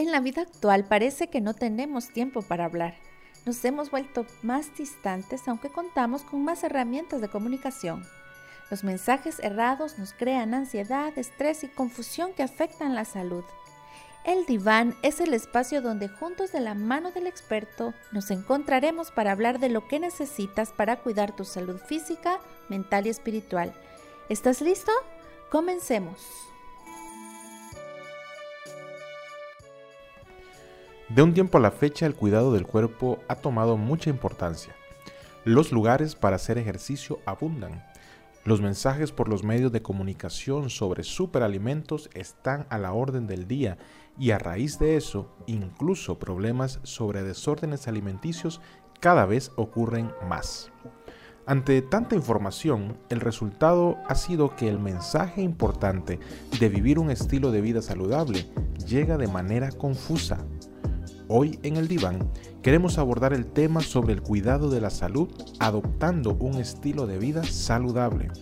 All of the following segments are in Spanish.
En la vida actual parece que no tenemos tiempo para hablar. Nos hemos vuelto más distantes aunque contamos con más herramientas de comunicación. Los mensajes errados nos crean ansiedad, estrés y confusión que afectan la salud. El diván es el espacio donde juntos de la mano del experto nos encontraremos para hablar de lo que necesitas para cuidar tu salud física, mental y espiritual. ¿Estás listo? Comencemos. De un tiempo a la fecha el cuidado del cuerpo ha tomado mucha importancia. Los lugares para hacer ejercicio abundan. Los mensajes por los medios de comunicación sobre superalimentos están a la orden del día y a raíz de eso, incluso problemas sobre desórdenes alimenticios cada vez ocurren más. Ante tanta información, el resultado ha sido que el mensaje importante de vivir un estilo de vida saludable llega de manera confusa Hoy en el diván queremos abordar el tema sobre el cuidado de la salud adoptando un estilo de vida saludable.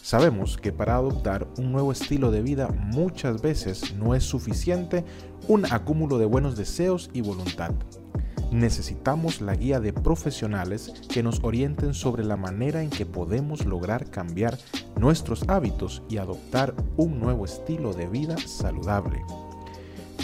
Sabemos que para adoptar un nuevo estilo de vida muchas veces no es suficiente un acúmulo de buenos deseos y voluntad. Necesitamos la guía de profesionales que nos orienten sobre la manera en que podemos lograr cambiar nuestros hábitos y adoptar un nuevo estilo de vida saludable.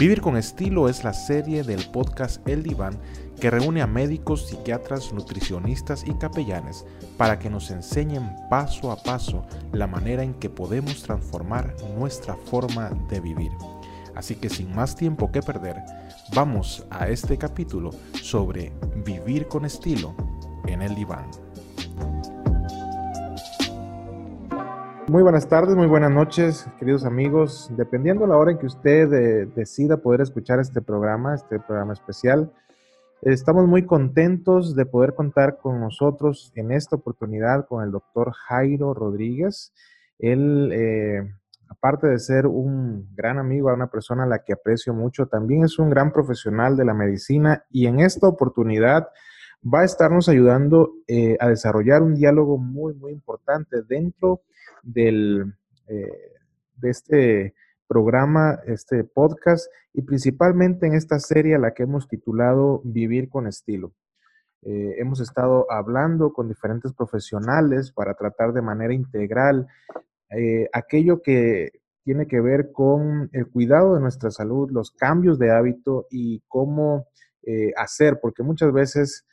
Vivir con estilo es la serie del podcast El Diván que reúne a médicos, psiquiatras, nutricionistas y capellanes para que nos enseñen paso a paso la manera en que podemos transformar nuestra forma de vivir. Así que sin más tiempo que perder, vamos a este capítulo sobre vivir con estilo en el diván. Muy buenas tardes, muy buenas noches, queridos amigos. Dependiendo de la hora en que usted eh, decida poder escuchar este programa, este programa especial, estamos muy contentos de poder contar con nosotros en esta oportunidad con el doctor Jairo Rodríguez. Él, eh, aparte de ser un gran amigo, una persona a la que aprecio mucho, también es un gran profesional de la medicina y en esta oportunidad va a estarnos ayudando eh, a desarrollar un diálogo muy, muy importante dentro del, eh, de este programa, este podcast y principalmente en esta serie a la que hemos titulado Vivir con estilo. Eh, hemos estado hablando con diferentes profesionales para tratar de manera integral eh, aquello que tiene que ver con el cuidado de nuestra salud, los cambios de hábito y cómo hacer, porque muchas veces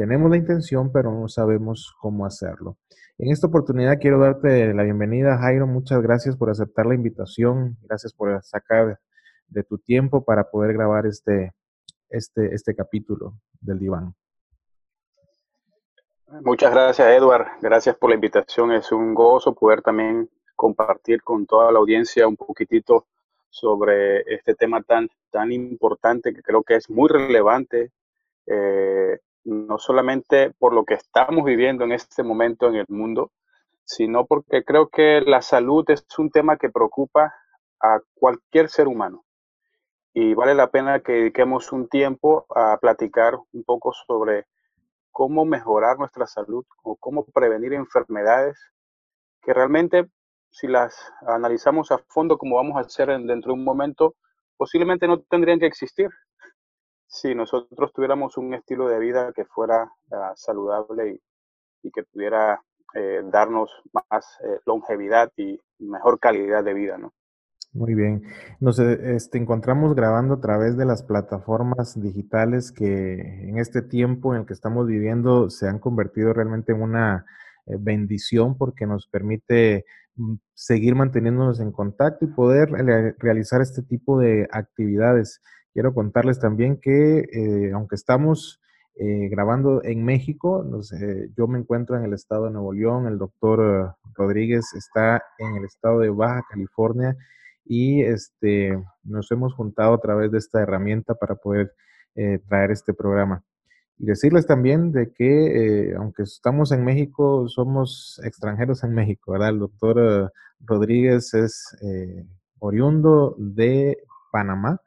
tenemos la intención, pero no sabemos cómo hacerlo. En esta oportunidad quiero darte la bienvenida, Jairo. Muchas gracias por aceptar la invitación. Gracias por sacar de tu tiempo para poder grabar este, este, este capítulo del diván. Muchas gracias, Edward. Gracias por la invitación. Es un gozo poder también compartir con toda la audiencia un poquitito sobre este tema tan, tan importante que creo que es muy relevante eh, no solamente por lo que estamos viviendo en este momento en el mundo, sino porque creo que la salud es un tema que preocupa a cualquier ser humano. Y vale la pena que dediquemos un tiempo a platicar un poco sobre cómo mejorar nuestra salud o cómo prevenir enfermedades que realmente, si las analizamos a fondo como vamos a hacer dentro de un momento, posiblemente no tendrían que existir si nosotros tuviéramos un estilo de vida que fuera ah, saludable y, que pudiera eh, darnos más eh, longevidad y mejor calidad de vida, ¿no? Muy bien. Nos eh, este, encontramos grabando a través de las plataformas digitales que en este tiempo en el que estamos viviendo se han convertido realmente en una bendición porque nos permite mm, seguir manteniéndonos en contacto y poder realizar este tipo de actividades. Quiero contarles también que eh, aunque estamos eh, grabando en México, yo me encuentro en el estado de Nuevo León, el doctor Rodríguez está en el estado de Baja California y este, nos hemos juntado a través de esta herramienta para poder eh, traer este programa. Y decirles también de que aunque estamos en México, somos extranjeros en México, ¿verdad? El doctor Rodríguez es oriundo de Panamá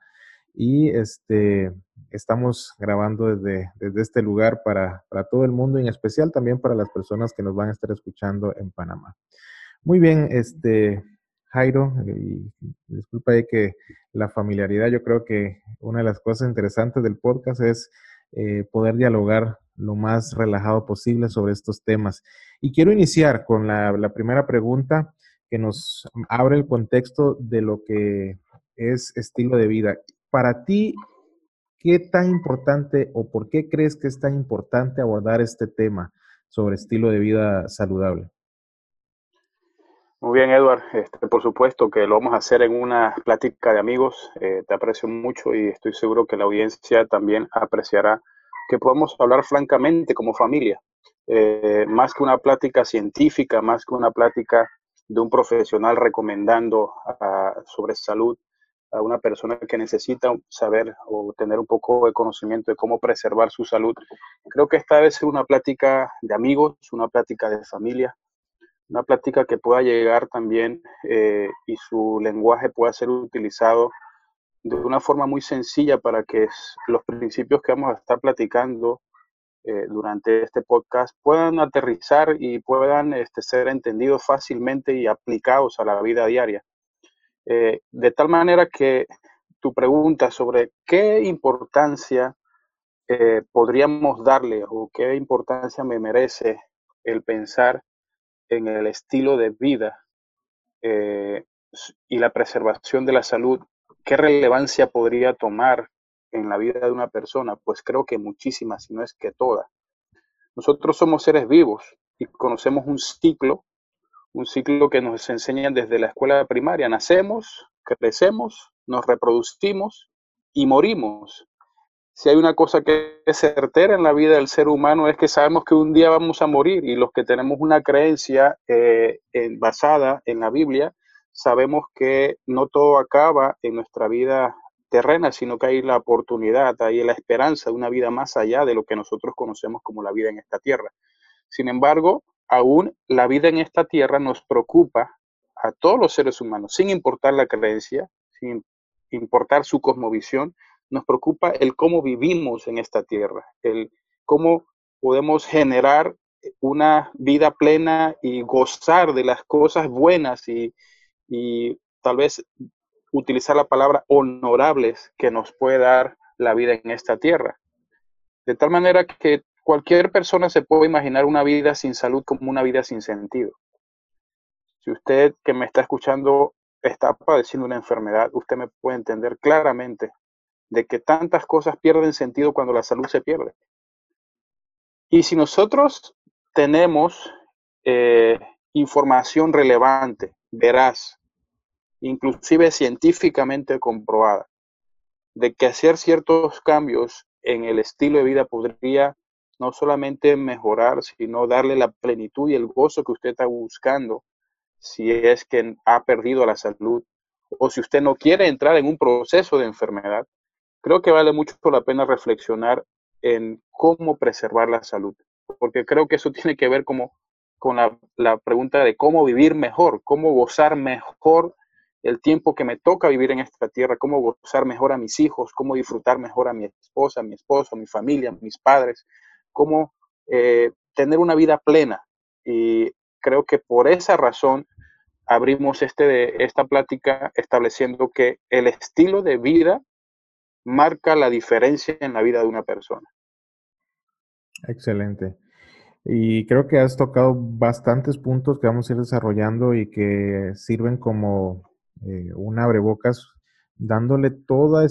y este, estamos grabando desde, desde este lugar para, para, todo el mundo en especial también para las personas que nos van a estar escuchando en Panamá. Muy bien, este, Jairo, y disculpa ahí que la familiaridad, yo creo que una de las cosas interesantes del podcast es eh, poder dialogar lo más relajado posible sobre estos temas. Y quiero iniciar con la, primera pregunta que nos abre el contexto de lo que es estilo de vida. Para ti, ¿qué tan importante o por qué crees que es tan importante abordar este tema sobre estilo de vida saludable? Muy bien, Edward. Este, por supuesto que lo vamos a hacer en una plática de amigos. Eh, te aprecio mucho y estoy seguro que la audiencia también apreciará que podamos hablar francamente como familia. Eh, más que una plática científica, más que una plática de un profesional recomendando sobre salud a una persona que necesita saber o tener un poco de conocimiento de cómo preservar su salud. Creo que esta debe ser una plática de amigos, una plática de familia, una plática que pueda llegar también eh, y su lenguaje pueda ser utilizado de una forma muy sencilla para que los principios que vamos a estar platicando eh, durante este podcast puedan aterrizar y puedan este, ser entendidos fácilmente y aplicados a la vida diaria. Eh, de tal manera que tu pregunta sobre qué importancia podríamos darle o qué importancia me merece el pensar en el estilo de vida eh, y la preservación de la salud, ¿qué relevancia podría tomar en la vida de una persona? Pues creo que muchísimas, si no es que todas. Nosotros somos seres vivos y conocemos un ciclo, un ciclo que nos enseñan desde la escuela primaria. Nacemos, crecemos, nos reproducimos y morimos si hay una cosa que es certera en la vida del ser humano es que sabemos que un día vamos a morir y los que tenemos una creencia eh, basada en la Biblia, sabemos que no todo acaba en nuestra vida terrena, sino que hay la oportunidad, hay la esperanza de una vida más allá de lo que nosotros conocemos como la vida en esta tierra. Sin embargo, aún la vida en esta tierra nos preocupa a todos los seres humanos, sin importar la creencia, sin importar su cosmovisión, nos preocupa el cómo vivimos en esta tierra, el cómo podemos generar una vida plena y gozar de las cosas buenas y, tal vez utilizar la palabra honorables que nos puede dar la vida en esta tierra. De tal manera que cualquier persona se puede imaginar una vida sin salud como una vida sin sentido. Si usted que me está escuchando está padeciendo una enfermedad, usted me puede entender claramente de que tantas cosas pierden sentido cuando la salud se pierde. Y si nosotros tenemos eh, información relevante, veraz, inclusive científicamente comprobada, de que hacer ciertos cambios en el estilo de vida podría no solamente mejorar, sino darle la plenitud y el gozo que usted está buscando si es que ha perdido la salud o si usted no quiere entrar en un proceso de enfermedad, creo que vale mucho la pena reflexionar en cómo preservar la salud, porque creo que eso tiene que ver como con la, pregunta de cómo vivir mejor, cómo gozar mejor el tiempo que me toca vivir en esta tierra, cómo gozar mejor a mis hijos, cómo disfrutar mejor a mi esposa, a mi esposo, a mi familia, a mis padres, cómo eh, tener una vida plena. Y creo que por esa razón abrimos este, esta plática estableciendo que el estilo de vida marca la diferencia en la vida de una persona. Excelente. Y creo que has tocado bastantes puntos que vamos a ir desarrollando y que sirven como eh, un abrebocas, dándole todo eh,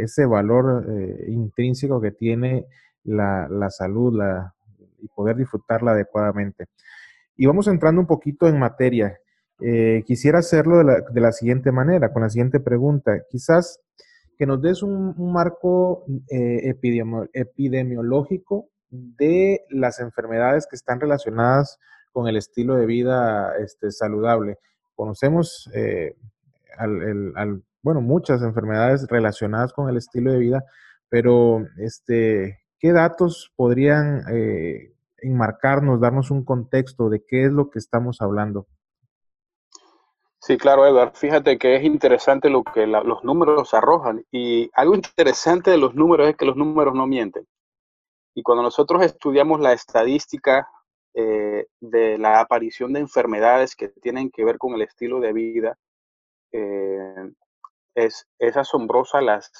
ese valor intrínseco que tiene la, salud la, y poder disfrutarla adecuadamente. Y vamos entrando un poquito en materia. quisiera hacerlo de la, de la siguiente manera, con la siguiente pregunta. Quizás que nos des un, marco eh, epidemiológico de las enfermedades que están relacionadas con el estilo de vida este, saludable. Conocemos eh, bueno, muchas enfermedades relacionadas con el estilo de vida, pero este, ¿qué datos podrían eh, enmarcarnos, darnos un contexto de qué es lo que estamos hablando? Sí, claro, Edward. Fíjate que es interesante lo que los números arrojan. Y algo interesante de los números es que los números no mienten. Y cuando nosotros estudiamos la estadística eh, de la aparición de enfermedades que tienen que ver con el estilo de vida, eh, es, asombrosa las,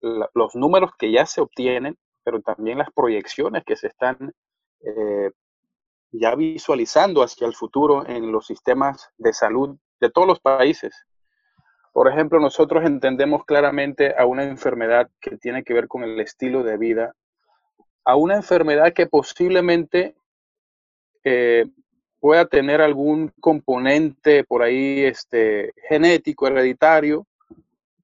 los números que ya se obtienen, pero también las proyecciones que se están eh, ya visualizando hacia el futuro en los sistemas de salud de todos los países. Por ejemplo, nosotros entendemos claramente a una enfermedad que tiene que ver con el estilo de vida, a una enfermedad que posiblemente eh, pueda tener algún componente por ahí este, genético, hereditario,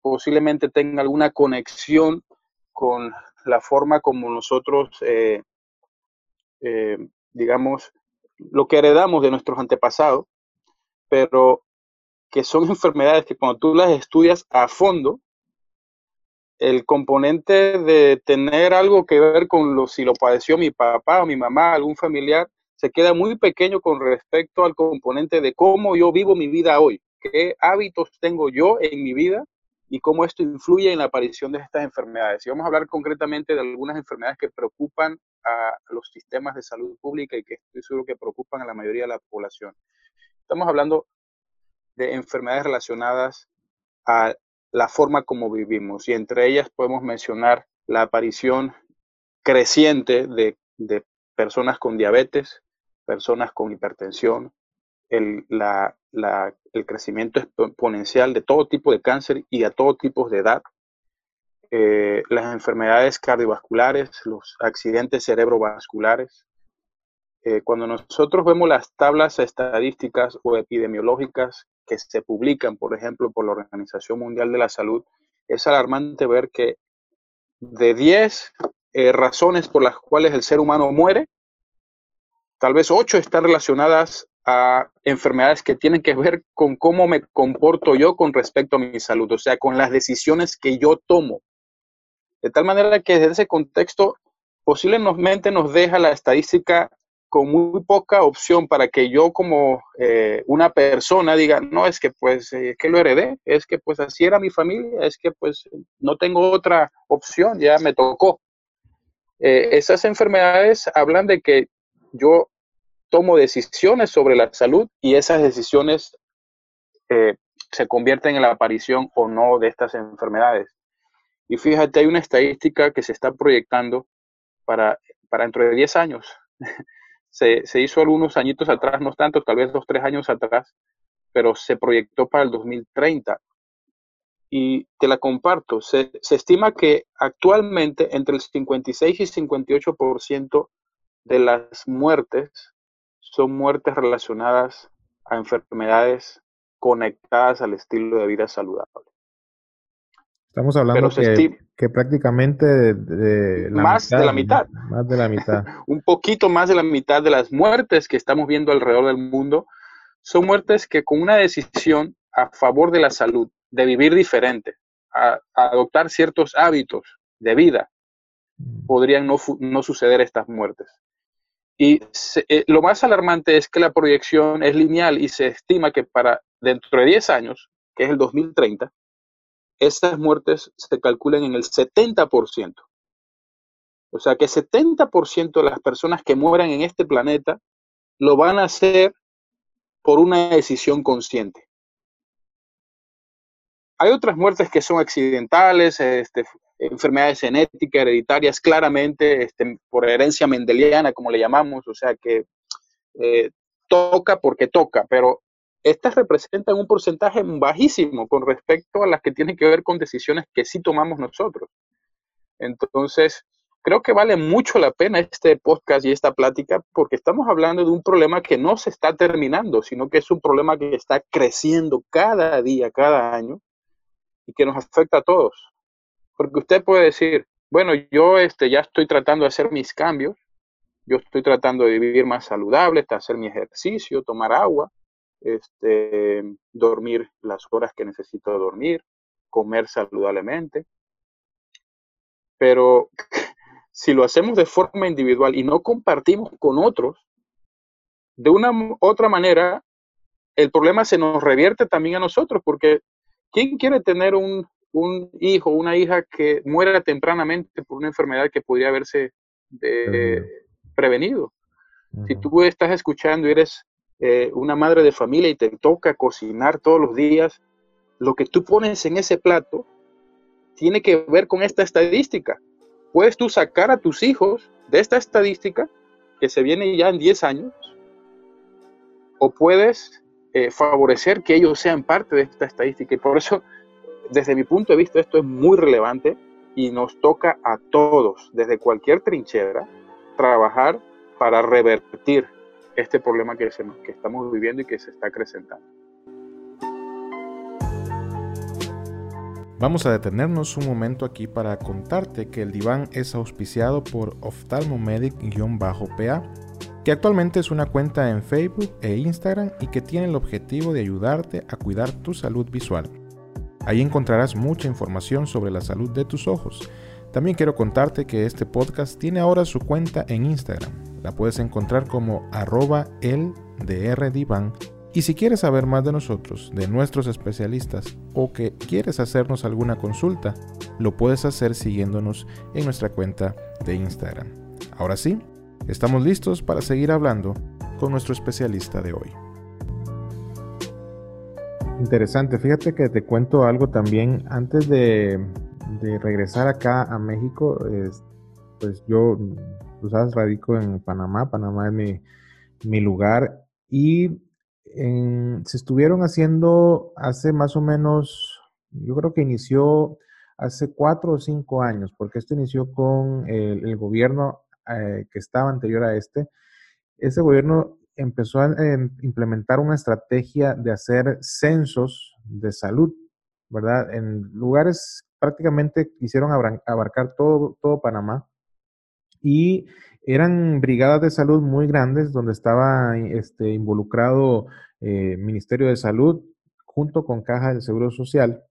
posiblemente tenga alguna conexión con la forma como nosotros, eh, eh, digamos, lo que heredamos de nuestros antepasados, pero que son enfermedades que cuando tú las estudias a fondo, el componente de tener algo que ver con lo, si lo padeció mi papá o mi mamá, algún familiar, se queda muy pequeño con respecto al componente de cómo yo vivo mi vida hoy, qué hábitos tengo yo en mi vida y cómo esto influye en la aparición de estas enfermedades. Y vamos a hablar concretamente de algunas enfermedades que preocupan a los sistemas de salud pública y que estoy seguro que preocupan a la mayoría de la población. Estamos hablando de enfermedades relacionadas a la forma como vivimos y entre ellas podemos mencionar la aparición creciente de, personas con diabetes, personas con hipertensión, el, el, crecimiento exponencial de todo tipo de cáncer y a todo tipo de edad, eh, las enfermedades cardiovasculares, los accidentes cerebrovasculares. Eh, cuando nosotros vemos las tablas estadísticas o epidemiológicas que se publican, por ejemplo, por la Organización Mundial de la Salud, es alarmante ver que de 10 eh, razones por las cuales el ser humano muere, tal vez 8 están relacionadas a enfermedades que tienen que ver con cómo me comporto yo con respecto a mi salud, o sea, con las decisiones que yo tomo. De tal manera que desde ese contexto posiblemente nos deja la estadística con muy poca opción para que yo como eh, una persona diga, no, es que pues, eh, que lo heredé, es que pues así era mi familia, es que pues no tengo otra opción, ya me tocó. Eh, esas enfermedades hablan de que yo tomo decisiones sobre la salud y esas decisiones se convierten en la aparición o no de estas enfermedades. Y fíjate, hay una estadística que se está proyectando para, para dentro de 10 años. se, hizo algunos añitos atrás, no tanto, tal vez dos, tres años atrás, pero se proyectó para el 2030. Y te la comparto. Se, estima que actualmente entre el 56 y 58% de las muertes son muertes relacionadas a enfermedades conectadas al estilo de vida saludable. Estamos hablando que, prácticamente de, más de la mitad. Más de la mitad. un poquito más de la mitad de las muertes que estamos viendo alrededor del mundo son muertes que con una decisión a favor de la salud, de vivir diferente, a, adoptar ciertos hábitos de vida, mm. podrían no, suceder estas muertes. Y eh, lo más alarmante es que la proyección es lineal y se estima que para dentro de 10 años, que es el 2030, esas muertes se calculan en el 70%. O sea que 70% de las personas que mueran en este planeta lo van a hacer por una decisión consciente. Hay otras muertes que son accidentales, este, enfermedades genéticas, hereditarias, claramente este, por herencia mendeliana, como le llamamos, o sea que eh, toca porque toca, pero estas representan un porcentaje bajísimo con respecto a las que tienen que ver con decisiones que sí tomamos nosotros. Entonces, creo que vale mucho la pena este podcast y esta plática porque estamos hablando de un problema que no se está terminando, sino que es un problema que está creciendo cada día, cada año y que nos afecta a todos. Porque usted puede decir, bueno, yo este, ya estoy tratando de hacer mis cambios, yo estoy tratando de vivir más saludable, hacer mi ejercicio, tomar agua, este, dormir las horas que necesito dormir, comer saludablemente. Pero si lo hacemos de forma individual y no compartimos con otros, de una otra manera, el problema se nos revierte también a nosotros, porque ¿quién quiere tener un, un hijo, una hija que muera tempranamente por una enfermedad que podría haberse prevenido? Si tú estás escuchando y eres eh, una madre de familia y te toca cocinar todos los días, lo que tú pones en ese plato tiene que ver con esta estadística. Puedes tú sacar a tus hijos de esta estadística que se viene ya en 10 años, o puedes eh, favorecer que ellos sean parte de esta estadística. Y por eso, desde mi punto de vista, esto es muy relevante y nos toca a todos, desde cualquier trinchera, trabajar para revertir este problema que, que estamos viviendo y que se está acrecentando. Vamos a detenernos un momento aquí para contarte que el diván es auspiciado por Oftalmomedic-PA, que actualmente es una cuenta en Facebook e Instagram y que tiene el objetivo de ayudarte a cuidar tu salud visual. Ahí encontrarás mucha información sobre la salud de tus ojos. También quiero contarte que este podcast tiene ahora su cuenta en Instagram. La puedes encontrar como arroba el y si quieres saber más de nosotros, de nuestros especialistas o que quieres hacernos alguna consulta, lo puedes hacer siguiéndonos en nuestra cuenta de Instagram. Ahora sí, estamos listos para seguir hablando con nuestro especialista de hoy. Interesante, fíjate que te cuento algo también. Antes de, regresar acá a México, pues yo, tú sabes, radico en Panamá, Panamá es mi, mi lugar. Y se estuvieron haciendo hace más o menos, yo creo que inició hace cuatro o cinco años, porque esto inició con el, gobierno eh, que estaba anterior a este. Ese gobierno empezó a em, implementar una estrategia de hacer censos de salud, ¿verdad? En lugares prácticamente quisieron abarcar todo, todo Panamá y eran brigadas de salud muy grandes donde estaba este, involucrado eh, Ministerio de Salud junto con Caja del Seguro Social.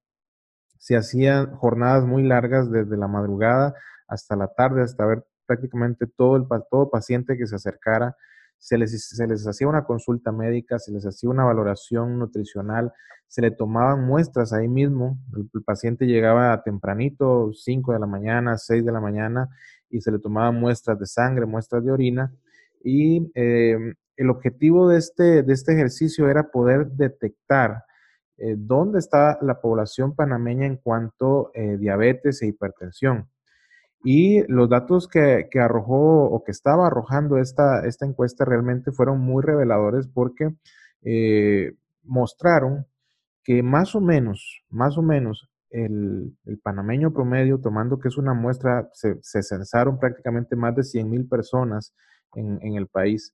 Se hacían jornadas muy largas desde la madrugada hasta la tarde, hasta ver prácticamente todo, el, todo paciente que se acercara. Se les, se les hacía una consulta médica, se les hacía una valoración nutricional, se le tomaban muestras ahí mismo. El, paciente llegaba tempranito, 5 de la mañana, 6 de la mañana, y se le tomaban muestras de sangre, muestras de orina, y eh, el objetivo de este, de este ejercicio era poder detectar eh, dónde está la población panameña en cuanto a eh, diabetes e hipertensión. Y los datos que, arrojó o que estaba arrojando esta, esta encuesta realmente fueron muy reveladores porque mostraron que más o menos, más o menos, el, panameño promedio, tomando que es una muestra, se, censaron prácticamente más de 100 mil personas en, el país.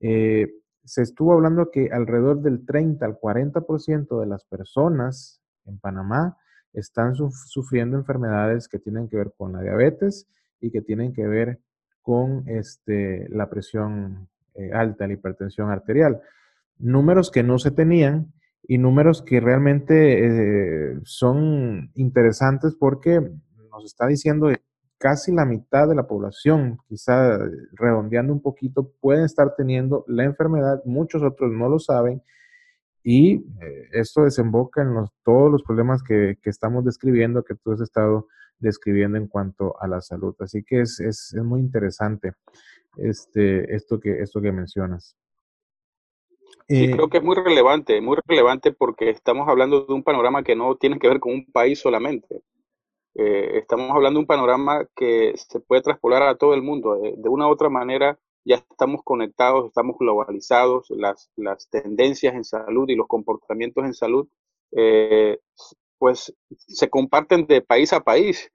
Eh, se estuvo hablando que alrededor del 30 al 40% de las personas en Panamá están sufriendo enfermedades que tienen que ver con la diabetes y que tienen que ver con este, la presión eh, alta, la hipertensión arterial. Números que no se tenían y números que realmente eh, son interesantes porque nos está diciendo que casi la mitad de la población, quizá redondeando un poquito, pueden estar teniendo la enfermedad, muchos otros no lo saben y eh, esto desemboca en todos los problemas que, estamos describiendo, que tú has estado describiendo en cuanto a la salud. Así que es, es, es muy interesante este, esto, que, esto que mencionas. Sí, creo que es muy relevante, muy relevante porque estamos hablando de un panorama que no tiene que ver con un país solamente. Eh, estamos hablando de un panorama que se puede traspolar a todo el mundo. Eh, de una u otra manera, ya estamos conectados, estamos globalizados, las, las tendencias en salud y los comportamientos en salud, eh, pues se comparten de país a país.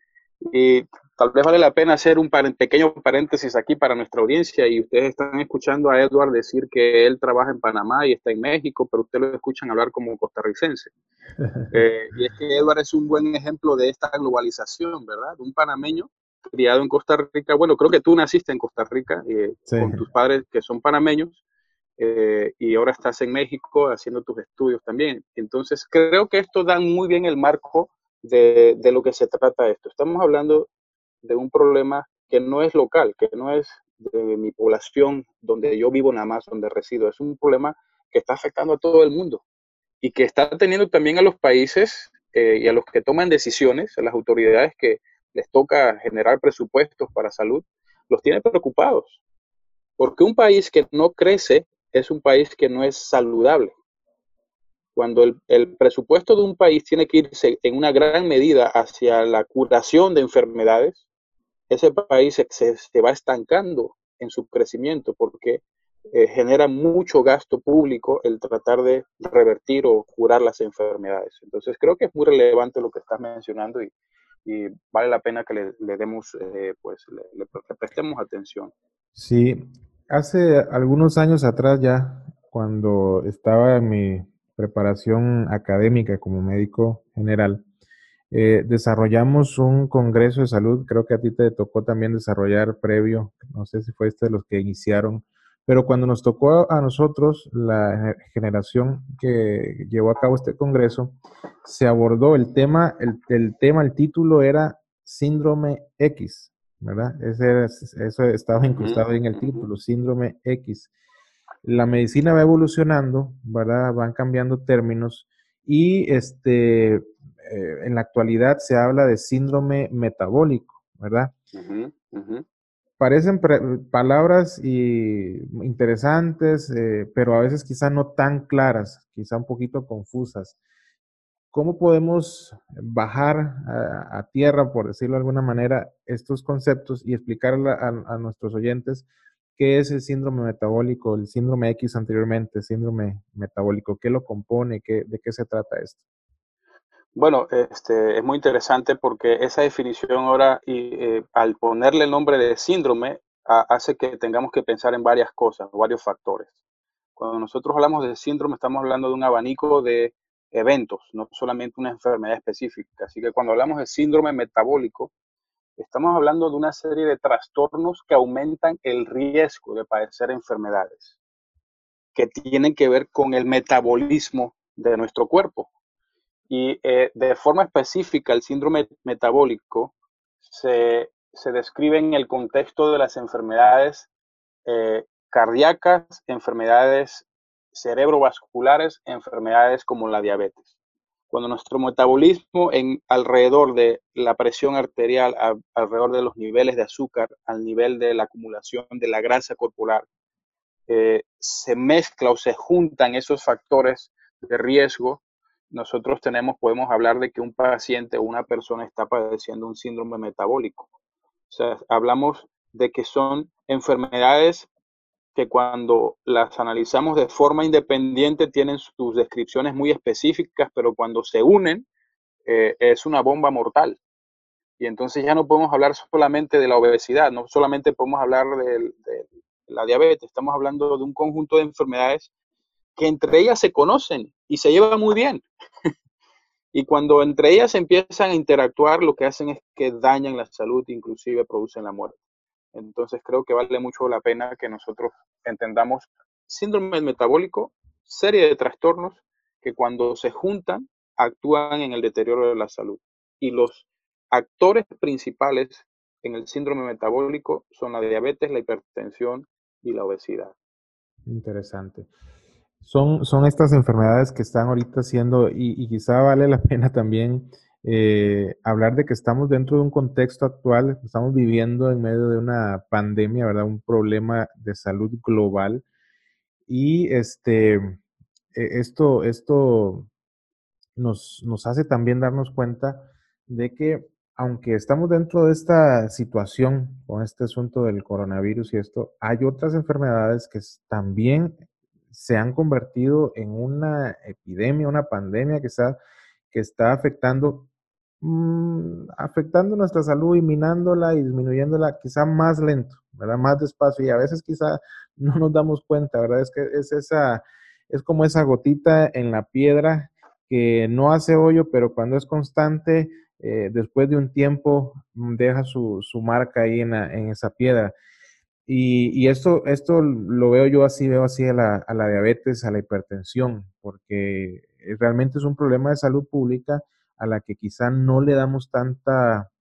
Y tal vez vale la pena hacer un pequeño paréntesis aquí para nuestra audiencia y ustedes están escuchando a Edward decir que él trabaja en Panamá y está en México, pero ustedes lo escuchan hablar como costarricense. Eh, y es que Edward es un buen ejemplo de esta globalización, ¿verdad? Un panameño criado en Costa Rica. Bueno, creo que tú naciste en Costa Rica eh, con tus padres que son panameños eh, y ahora estás en México haciendo tus estudios también. Entonces, creo que esto da muy bien el marco de, de, lo que se trata esto. Estamos hablando de un problema que no es local, que no es de mi población donde yo vivo nada más, donde resido. Es un problema que está afectando a todo el mundo y que está teniendo también a los países eh, y a los que toman decisiones, a las autoridades que les toca generar presupuestos para salud, los tiene preocupados. Porque un país que no crece es un país que no es saludable. Cuando el, presupuesto de un país tiene que irse en una gran medida hacia la curación de enfermedades, ese país se, va estancando en su crecimiento porque eh, genera mucho gasto público el tratar de revertir o curar las enfermedades. Entonces creo que es muy relevante lo que estás mencionando y, vale la pena que le, demos, eh, pues le, prestemos atención. Sí, hace algunos años atrás ya, cuando estaba en mi preparación académica como médico general, eh, desarrollamos un congreso de salud, creo que a ti te tocó también desarrollar previo, no sé si fue este de los que iniciaron pero cuando nos tocó a nosotros, la generación que llevó a cabo este congreso, se abordó el tema, el, tema, el título era síndrome X, ¿verdad? Ese eso estaba incrustado en el título, síndrome X. La medicina va evolucionando, ¿verdad? Van cambiando términos y este, eh, en la actualidad se habla de síndrome metabólico, ¿verdad? Parecen palabras interesantes, eh, pero a veces quizá no tan claras, quizá un poquito confusas. ¿Cómo podemos bajar a, tierra, por decirlo de alguna manera, estos conceptos y explicarle a, nuestros oyentes qué es el síndrome metabólico, el síndrome X anteriormente, síndrome metabólico, qué lo compone, de qué se trata esto? Bueno, este, es muy interesante porque esa definición ahora, y, eh, al ponerle el nombre de síndrome, hace que tengamos que pensar en varias cosas, varios factores. Cuando nosotros hablamos de síndrome, estamos hablando de un abanico de eventos, no solamente una enfermedad específica. Así que cuando hablamos de síndrome metabólico, estamos hablando de una serie de trastornos que aumentan el riesgo de padecer enfermedades, que tienen que ver con el metabolismo de nuestro cuerpo. Y eh, de forma específica, el síndrome metabólico se, describe en el contexto de las enfermedades eh, cardíacas, enfermedades cerebrovasculares, enfermedades como la diabetes. Cuando nuestro metabolismo en alrededor de la presión arterial, alrededor de los niveles de azúcar, al nivel de la acumulación de la grasa corporal, eh, se mezcla o se juntan esos factores de riesgo nosotros tenemos, podemos hablar de que un paciente o una persona está padeciendo un síndrome metabólico. O sea, hablamos de que son enfermedades que cuando las analizamos de forma independiente tienen sus descripciones muy específicas, pero cuando se unen eh, es una bomba mortal. Y entonces ya no podemos hablar solamente de la obesidad, no solamente podemos hablar de, de la diabetes, estamos hablando de un conjunto de enfermedades que entre ellas se conocen y se llevan muy bien. y cuando entre ellas empiezan a interactuar, lo que hacen es que dañan la salud, inclusive producen la muerte. Entonces creo que vale mucho la pena que nosotros entendamos síndrome metabólico, serie de trastornos que cuando se juntan actúan en el deterioro de la salud. Y los actores principales en el síndrome metabólico son la diabetes, la hipertensión y la obesidad. Interesante. Son, son estas enfermedades que están ahorita siendo, y, quizá vale la pena también eh, hablar de que estamos dentro de un contexto actual, estamos viviendo en medio de una pandemia, ¿verdad? Un problema de salud global. Y este, e, esto, esto nos, nos hace también darnos cuenta de que aunque estamos dentro de esta situación con este asunto del coronavirus y esto, hay otras enfermedades que también se han convertido en una epidemia, una pandemia que está, que está afectando, mm, afectando nuestra salud y minándola y disminuyéndola quizá más lento, ¿verdad? Más despacio y a veces quizá no nos damos cuenta, ¿verdad? Es que es esa, es como esa gotita en la piedra que no hace hoyo, pero cuando es constante, eh, después de un tiempo mm, deja su, su marca ahí en, en esa piedra. Y, esto, esto lo veo yo así, veo así a la, a la diabetes, a la hipertensión, porque realmente es un problema de salud pública a la que quizá no le damos tanta,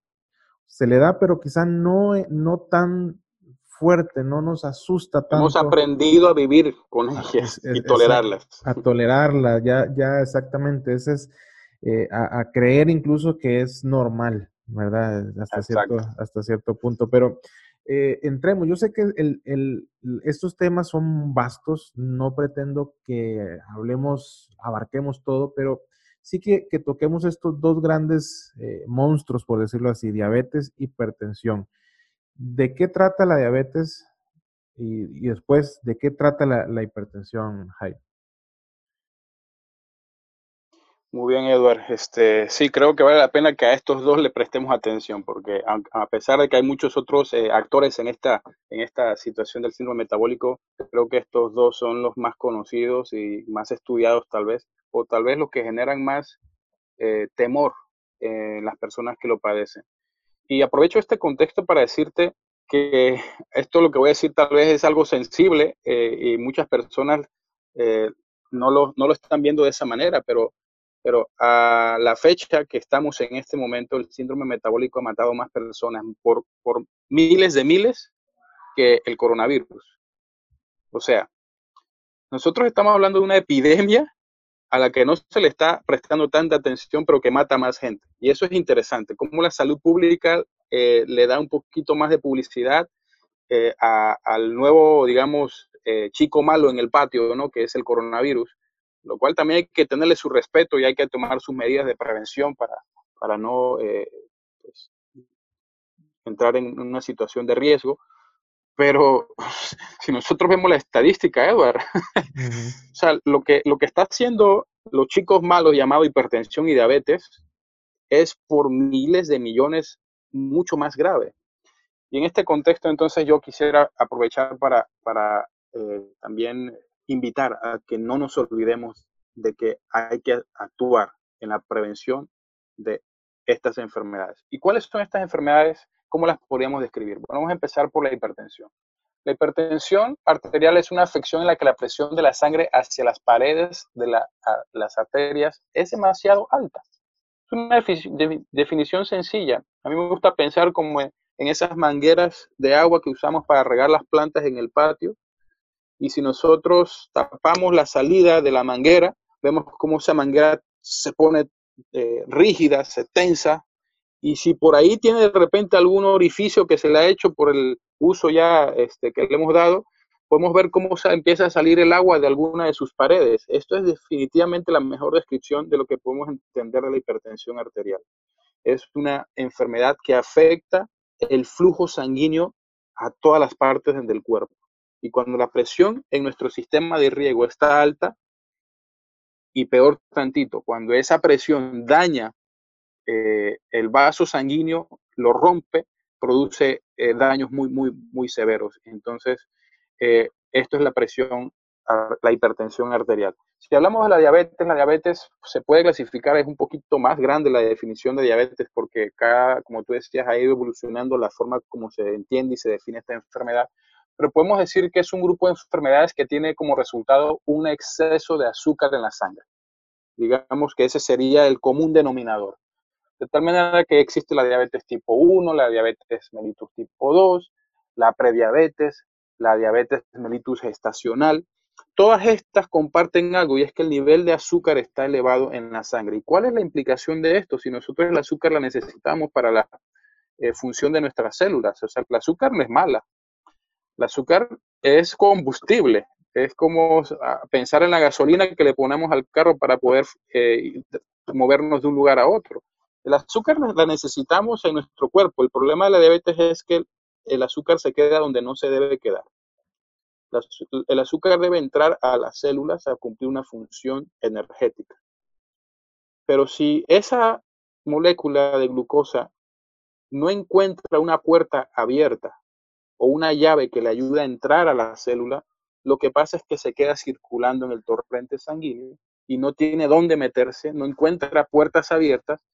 se le da, pero quizá no, no tan fuerte, no nos asusta tanto. Hemos aprendido a vivir con ellas y tolerarlas. A, tolerarlas, ya, ya exactamente, ese es eh, a, creer incluso que es normal, ¿verdad? Hasta cierto, hasta cierto punto. Pero eh, entremos. Yo sé que estos temas son vastos, no pretendo que hablemos, abarquemos todo, pero sí que, toquemos estos dos grandes eh, monstruos, por decirlo así, diabetes, hipertensión. ¿De qué trata la diabetes y, después de qué trata la, hipertensión, Jaime? Muy bien, Edward. Este, sí, creo que vale la pena que a estos dos le prestemos atención, porque a, pesar de que hay muchos otros eh, actores en esta, en esta situación del síndrome metabólico, creo que estos dos son los más conocidos y más estudiados tal vez, o tal vez los que generan más eh, temor en las personas que lo padecen. Y aprovecho este contexto para decirte que esto lo que voy a decir tal vez es algo sensible eh, y muchas personas no, lo, no lo están viendo de esa manera, pero pero a la fecha que estamos en este momento, el síndrome metabólico ha matado más personas por, miles de miles que el coronavirus. O sea, nosotros estamos hablando de una epidemia a la que no se le está prestando tanta atención, pero que mata más gente. Y eso es interesante, cómo la salud pública eh, le da un poquito más de publicidad eh, al nuevo, digamos, eh, chico malo en el patio, ¿no? que es el coronavirus, lo cual también hay que tenerle su respeto y hay que tomar sus medidas de prevención para, para no eh, pues, entrar en una situación de riesgo. Pero si nosotros vemos la estadística, Edward, o sea, lo que, lo que está haciendo los chicos malos llamados hipertensión y diabetes es por miles de millones mucho más grave. Y en este contexto, entonces, yo quisiera aprovechar para, para eh, también invitar a que no nos olvidemos de que hay que actuar en la prevención de estas enfermedades. ¿Y cuáles son estas enfermedades? ¿Cómo las podríamos describir? Bueno, vamos a empezar por la hipertensión. La hipertensión arterial es una afección en la que la presión de la sangre hacia las paredes de las arterias es demasiado alta. Es una definición sencilla. A mí me gusta pensar como en esas mangueras de agua que usamos para regar las plantas en el patio y si nosotros tapamos la salida de la manguera, vemos cómo esa manguera se pone eh, rígida, se tensa, y si por ahí tiene de repente algún orificio que se le ha hecho por el uso ya este, que le hemos dado, podemos ver cómo empieza a salir el agua de alguna de sus paredes. Esto es definitivamente la mejor descripción de lo que podemos entender de la hipertensión arterial. Es una enfermedad que afecta el flujo sanguíneo a todas las partes del cuerpo. Y cuando la presión en nuestro sistema de riego está alta, y peor tantito, cuando esa presión daña eh, el vaso sanguíneo, lo rompe, produce eh, daños muy, muy, muy severos. Entonces, eh, esto es la presión, la hipertensión arterial. Si hablamos de la diabetes, la diabetes se puede clasificar, es un poquito más grande la definición de diabetes porque cada, como tú decías, ha ido evolucionando la forma como se entiende y se define esta enfermedad pero podemos decir que es un grupo de enfermedades que tiene como resultado un exceso de azúcar en la sangre. Digamos que ese sería el común denominador. De tal manera que existe la diabetes tipo 1, la diabetes mellitus tipo 2, la prediabetes, la diabetes mellitus gestacional. Todas estas comparten algo y es que el nivel de azúcar está elevado en la sangre. ¿Y cuál es la implicación de esto? Si nosotros el azúcar la necesitamos para la eh, función de nuestras células, o sea, el azúcar no es mala, el azúcar es combustible, es como ah, pensar en la gasolina que le ponemos al carro para poder eh, movernos de un lugar a otro. El azúcar la necesitamos en nuestro cuerpo. El problema de la diabetes es que el azúcar se queda donde no se debe quedar. El azúcar debe entrar a las células a cumplir una función energética. Pero si esa molécula de glucosa no encuentra una puerta abierta o una llave que le ayuda a entrar a la célula, lo que pasa es que se queda circulando en el torrente sanguíneo y no tiene dónde meterse, no encuentra puertas abiertas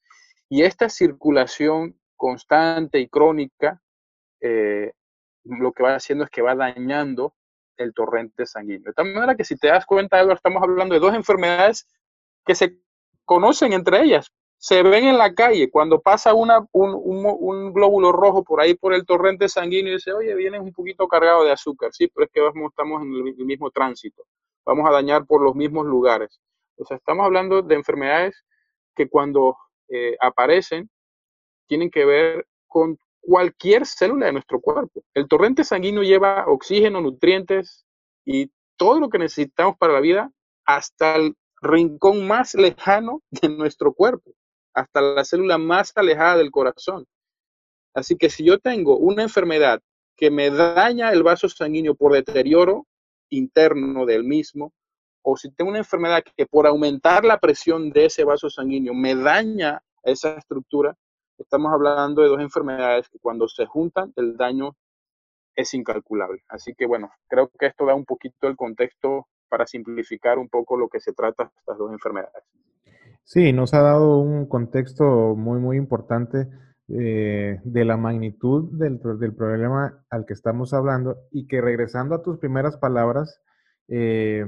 y esta circulación constante y crónica eh, lo que va haciendo es que va dañando el torrente sanguíneo. De tal manera que si te das cuenta, Eduardo, estamos hablando de dos enfermedades que se conocen entre ellas, se ven en la calle cuando pasa una, un, glóbulo rojo por ahí por el torrente sanguíneo y dice, oye, viene un poquito cargado de azúcar, sí, pero es que estamos en el, mismo tránsito, vamos a dañar por los mismos lugares. O sea, estamos hablando de enfermedades que cuando eh, aparecen tienen que ver con cualquier célula de nuestro cuerpo. El torrente sanguíneo lleva oxígeno, nutrientes y todo lo que necesitamos para la vida hasta el rincón más lejano de nuestro cuerpo, hasta la célula más alejada del corazón. Así que si yo tengo una enfermedad que me daña el vaso sanguíneo por deterioro interno del mismo, o si tengo una enfermedad que por aumentar la presión de ese vaso sanguíneo me daña esa estructura, estamos hablando de dos enfermedades que cuando se juntan el daño es incalculable. Así que bueno, creo que esto da un poquito el contexto para simplificar un poco lo que se trata estas dos enfermedades. Sí, nos ha dado un contexto muy, muy importante eh, de la magnitud del, del, problema al que estamos hablando y que regresando a tus primeras palabras, eh,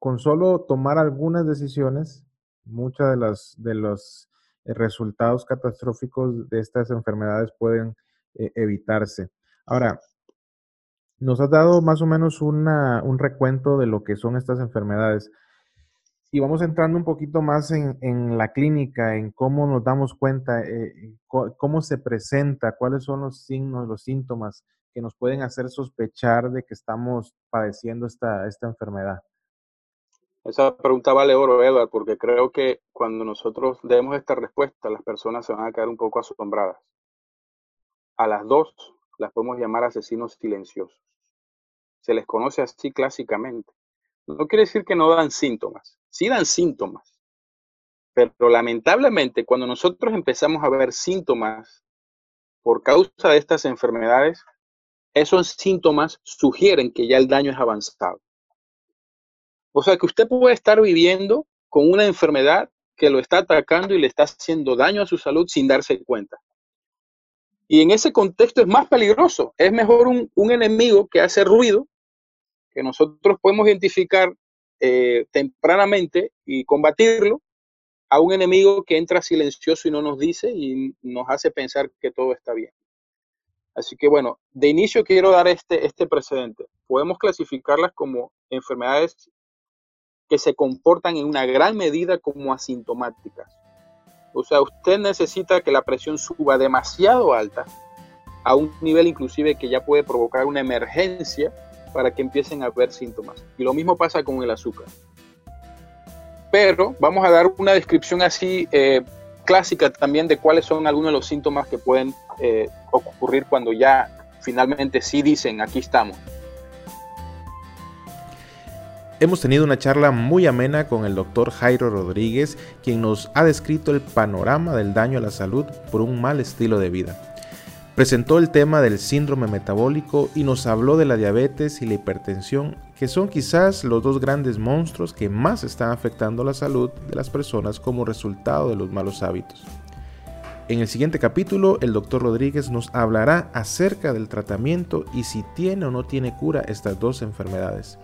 con solo tomar algunas decisiones, muchas de las de los resultados catastróficos de estas enfermedades pueden eh, evitarse. Ahora, nos has dado más o menos una, un recuento de lo que son estas enfermedades. Y vamos entrando un poquito más en, la clínica, en cómo nos damos cuenta, eh, cómo se presenta, cuáles son los signos, los síntomas que nos pueden hacer sospechar de que estamos padeciendo esta, esta enfermedad. Esa pregunta vale oro, Edward, porque creo que cuando nosotros demos esta respuesta, las personas se van a quedar un poco asombradas. A las dos las podemos llamar asesinos silenciosos. Se les conoce así clásicamente. No quiere decir que no dan síntomas, sí dan síntomas, pero lamentablemente cuando nosotros empezamos a ver síntomas por causa de estas enfermedades, esos síntomas sugieren que ya el daño es avanzado. O sea que usted puede estar viviendo con una enfermedad que lo está atacando y le está haciendo daño a su salud sin darse cuenta. Y en ese contexto es más peligroso. Es mejor un, enemigo que hace ruido, que nosotros podemos identificar eh, tempranamente y combatirlo, a un enemigo que entra silencioso y no nos dice y nos hace pensar que todo está bien. Así que bueno, de inicio quiero dar este, este precedente. Podemos clasificarlas como enfermedades que se comportan en una gran medida como asintomáticas. O sea, usted necesita que la presión suba demasiado alta, a un nivel inclusive que ya puede provocar una emergencia para que empiecen a haber síntomas. Y lo mismo pasa con el azúcar. Pero vamos a dar una descripción así eh, clásica también de cuáles son algunos de los síntomas que pueden eh, ocurrir cuando ya finalmente sí dicen, aquí estamos. Hemos tenido una charla muy amena con el doctor Jairo Rodríguez, quien nos ha descrito el panorama del daño a la salud por un mal estilo de vida. Presentó el tema del síndrome metabólico y nos habló de la diabetes y la hipertensión, que son quizás los dos grandes monstruos que más están afectando la salud de las personas como resultado de los malos hábitos. En el siguiente capítulo, el doctor Rodríguez nos hablará acerca del tratamiento y si tiene o no tiene cura estas dos enfermedades.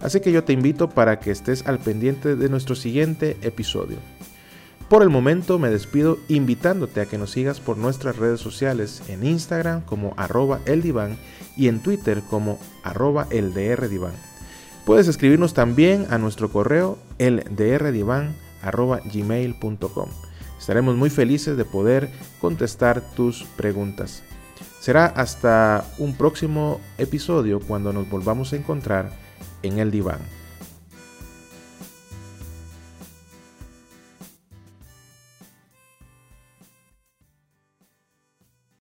Así que yo te invito para que estés al pendiente de nuestro siguiente episodio. Por el momento me despido invitándote a que nos sigas por nuestras redes sociales en Instagram como arroba eldivan y en Twitter como arroba eldrdivan. Puedes escribirnos también a nuestro correo gmail.com Estaremos muy felices de poder contestar tus preguntas. Será hasta un próximo episodio cuando nos volvamos a encontrar en el diván.